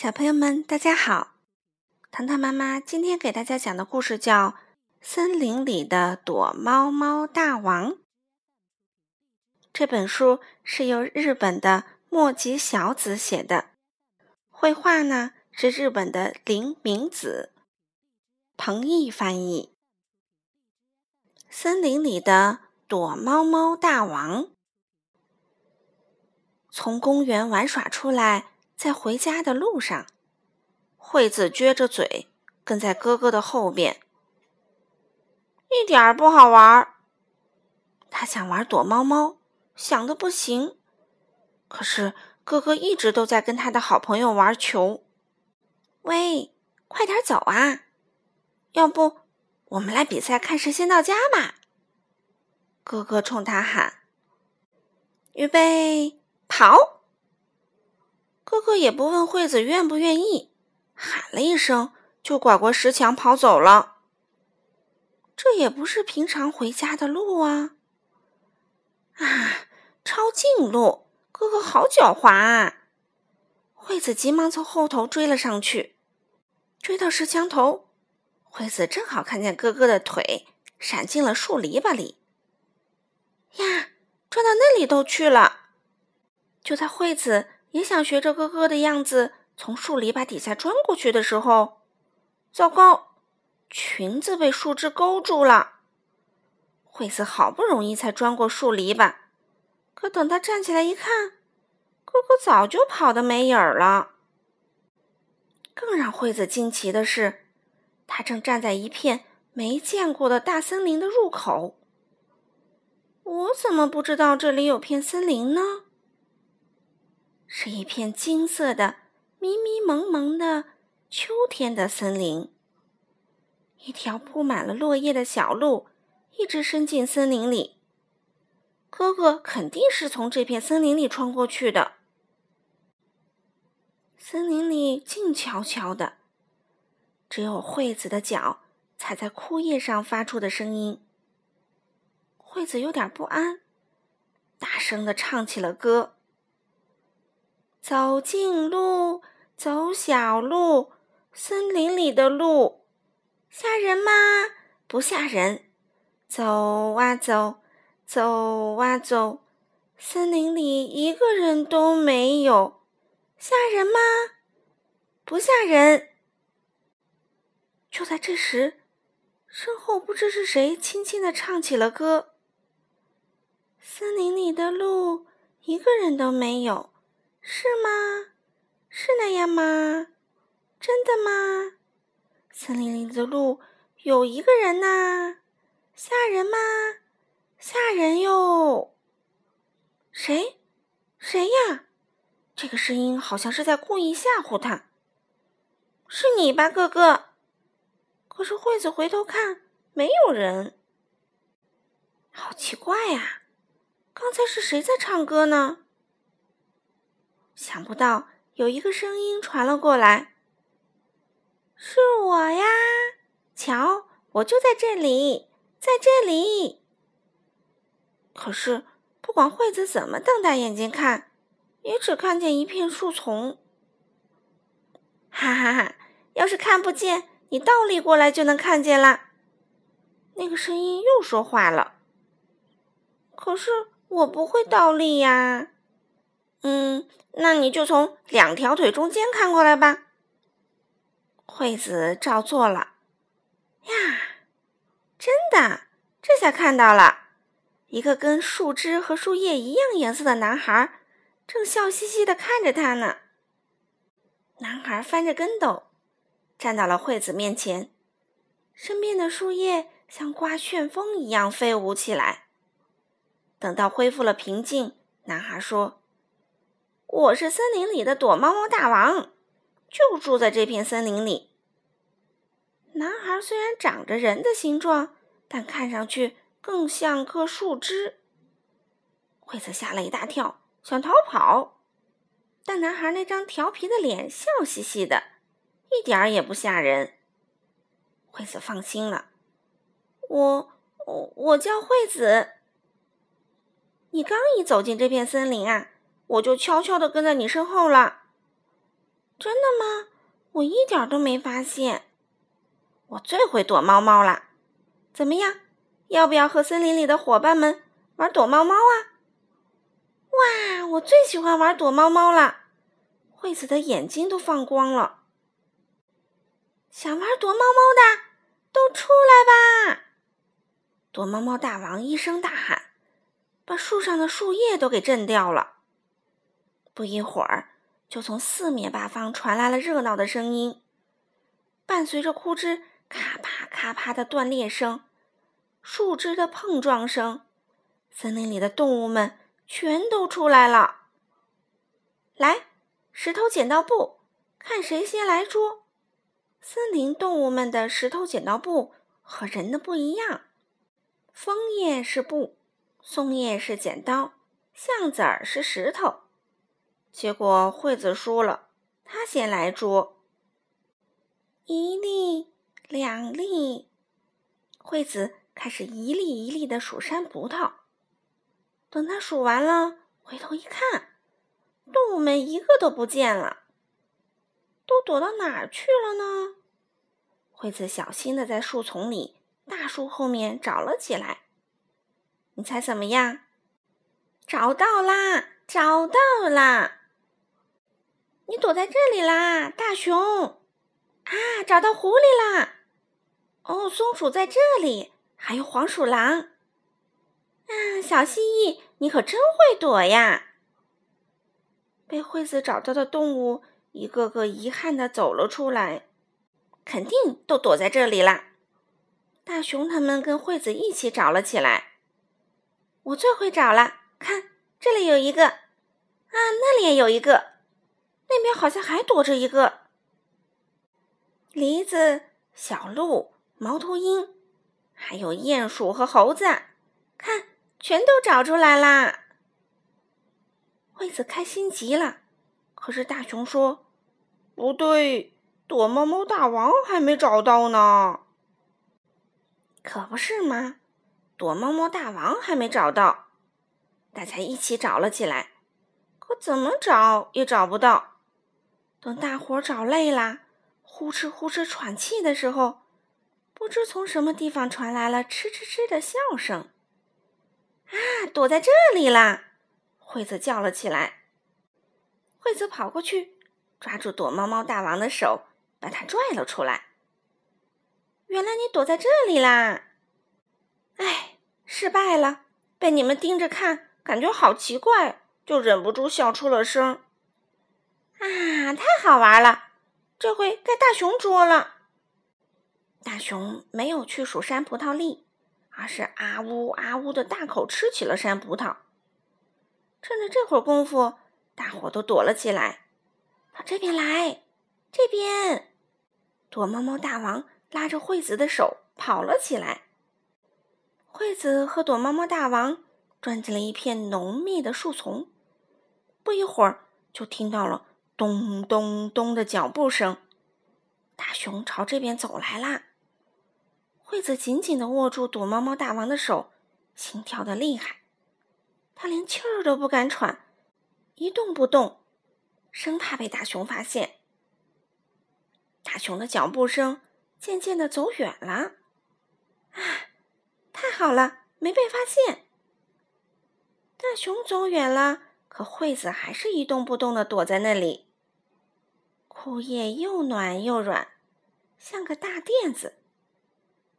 小朋友们，大家好！糖糖妈妈今天给大家讲的故事叫《森林里的躲猫猫大王》。这本书是由日本的墨吉小子写的，绘画呢是日本的林明子，彭毅翻译。森林里的躲猫猫大王，从公园玩耍出来。在回家的路上，惠子撅着嘴跟在哥哥的后边，一点儿不好玩。他想玩躲猫猫，想的不行。可是哥哥一直都在跟他的好朋友玩球。喂，快点走啊！要不我们来比赛，看谁先到家吧？哥哥冲他喊：“预备，跑！”哥哥也不问惠子愿不愿意，喊了一声，就拐过石墙跑走了。这也不是平常回家的路啊！啊，抄近路，哥哥好狡猾啊！惠子急忙从后头追了上去，追到石墙头，惠子正好看见哥哥的腿闪进了树篱笆里。呀，转到那里都去了！就在惠子。也想学着哥哥的样子从树篱笆底下钻过去的时候，糟糕，裙子被树枝勾住了。惠子好不容易才钻过树篱笆，可等他站起来一看，哥哥早就跑得没影儿了。更让惠子惊奇的是，他正站在一片没见过的大森林的入口。我怎么不知道这里有片森林呢？是一片金色的、迷迷蒙蒙的秋天的森林。一条铺满了落叶的小路一直伸进森林里。哥哥肯定是从这片森林里穿过去的。森林里静悄悄的，只有惠子的脚踩在枯叶上发出的声音。惠子有点不安，大声的唱起了歌。走近路，走小路，森林里的路吓人吗？不吓人。走啊走，走啊走，森林里一个人都没有，吓人吗？不吓人。就在这时，身后不知是谁轻轻的唱起了歌：“森林里的路一个人都没有。”是吗？是那样吗？真的吗？森林里的路有一个人呐，吓人吗？吓人哟！谁？谁呀？这个声音好像是在故意吓唬他。是你吧，哥哥？可是惠子回头看，没有人。好奇怪呀！刚才是谁在唱歌呢？想不到有一个声音传了过来，是我呀！瞧，我就在这里，在这里。可是不管惠子怎么瞪大眼睛看，也只看见一片树丛。哈哈哈！要是看不见，你倒立过来就能看见啦。那个声音又说话了。可是我不会倒立呀。嗯。那你就从两条腿中间看过来吧。惠子照做了。呀，真的，这下看到了，一个跟树枝和树叶一样颜色的男孩，正笑嘻嘻的看着他呢。男孩翻着跟斗，站到了惠子面前，身边的树叶像刮旋风一样飞舞起来。等到恢复了平静，男孩说。我是森林里的躲猫猫大王，就住在这片森林里。男孩虽然长着人的形状，但看上去更像棵树枝。惠子吓了一大跳，想逃跑，但男孩那张调皮的脸笑嘻嘻的，一点儿也不吓人。惠子放心了，我我我叫惠子。你刚一走进这片森林啊。我就悄悄的跟在你身后了。真的吗？我一点都没发现。我最会躲猫猫了。怎么样？要不要和森林里的伙伴们玩躲猫猫啊？哇，我最喜欢玩躲猫猫了。惠子的眼睛都放光了。想玩躲猫猫的都出来吧！躲猫猫大王一声大喊，把树上的树叶都给震掉了。不一会儿。就从四面八方传来了热闹的声音，伴随着枯枝咔啪咔啪的断裂声、树枝的碰撞声，森林里的动物们全都出来了。来，石头剪刀布，看谁先来捉！森林动物们的石头剪刀布和人的不一样，枫叶是布，松叶是剪刀，橡子儿是石头。结果惠子输了，他先来捉。一粒，两粒，惠子开始一粒一粒的数山葡萄。等他数完了，回头一看，动物们一个都不见了，都躲到哪儿去了呢？惠子小心的在树丛里、大树后面找了起来。你猜怎么样？找到啦！找到啦！你躲在这里啦，大熊！啊，找到狐狸啦！哦，松鼠在这里，还有黄鼠狼。啊，小蜥蜴，你可真会躲呀！被惠子找到的动物一个个遗憾的走了出来，肯定都躲在这里啦。大熊他们跟惠子一起找了起来。我最会找了，看这里有一个，啊，那里也有一个。那边好像还躲着一个梨子、小鹿、猫头鹰，还有鼹鼠和猴子，看，全都找出来啦！惠子开心极了。可是大熊说：“不对，躲猫猫大王还没找到呢。”可不是吗？躲猫猫大王还没找到，大家一起找了起来，可怎么找也找不到。等大伙找累了，呼哧呼哧喘气的时候，不知从什么地方传来了嗤嗤嗤的笑声。啊，躲在这里啦！惠子叫了起来。惠子跑过去，抓住躲猫猫大王的手，把他拽了出来。原来你躲在这里啦！哎，失败了，被你们盯着看，感觉好奇怪，就忍不住笑出了声。啊，太好玩了！这回该大熊捉了。大熊没有去数山葡萄粒，而是啊呜啊呜的大口吃起了山葡萄。趁着这会儿功夫，大伙都躲了起来。跑这边来，这边！躲猫猫大王拉着惠子的手跑了起来。惠子和躲猫猫大王钻进了一片浓密的树丛。不一会儿，就听到了。咚咚咚的脚步声，大熊朝这边走来啦。惠子紧紧的握住躲猫猫大王的手，心跳的厉害，他连气儿都不敢喘，一动不动，生怕被大熊发现。大熊的脚步声渐渐的走远了，啊，太好了，没被发现。大熊走远了，可惠子还是一动不动的躲在那里。枯叶又暖又软，像个大垫子。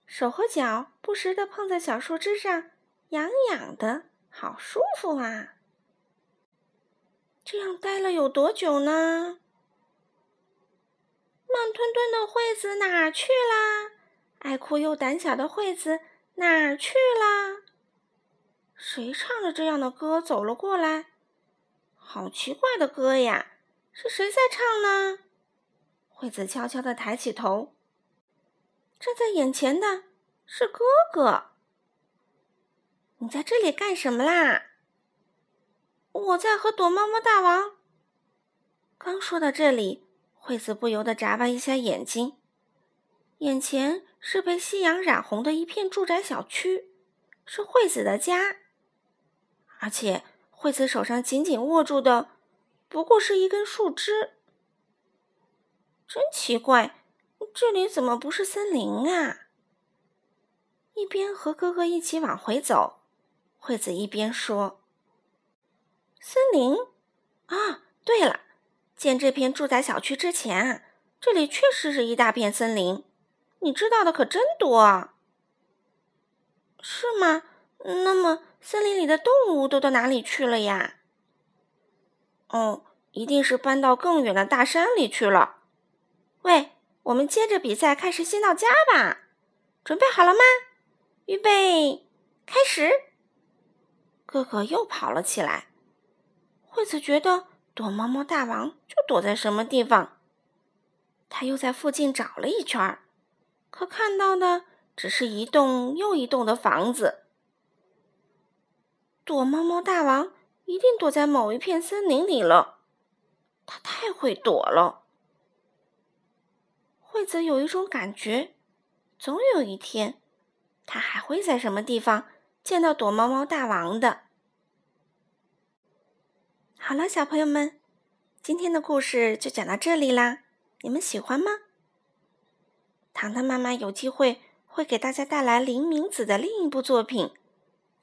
手和脚不时的碰在小树枝上，痒痒的，好舒服啊！这样待了有多久呢？慢吞吞的惠子哪儿去啦？爱哭又胆小的惠子哪儿去啦？谁唱着这样的歌走了过来？好奇怪的歌呀！是谁在唱呢？惠子悄悄地抬起头，站在眼前的是哥哥。你在这里干什么啦？我在和躲猫猫大王。刚说到这里，惠子不由得眨巴一下眼睛，眼前是被夕阳染红的一片住宅小区，是惠子的家。而且，惠子手上紧紧握住的，不过是一根树枝。真奇怪，这里怎么不是森林啊？一边和哥哥一起往回走，惠子一边说：“森林啊，对了，建这片住宅小区之前，这里确实是一大片森林。你知道的可真多啊，是吗？那么森林里的动物都到哪里去了呀？哦，一定是搬到更远的大山里去了。喂，我们接着比赛，开始先到家吧。准备好了吗？预备，开始！哥哥又跑了起来。惠子觉得躲猫猫大王就躲在什么地方，他又在附近找了一圈，可看到的只是一栋又一栋的房子。躲猫猫大王一定躲在某一片森林里了，他太会躲了。惠子有一种感觉，总有一天。他还会在什么地方见到躲猫猫大王的？好了，小朋友们，今天的故事就讲到这里啦。你们喜欢吗？糖糖妈妈有机会会给大家带来林明子的另一部作品《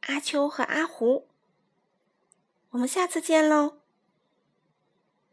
阿秋和阿胡》。我们下次见喽！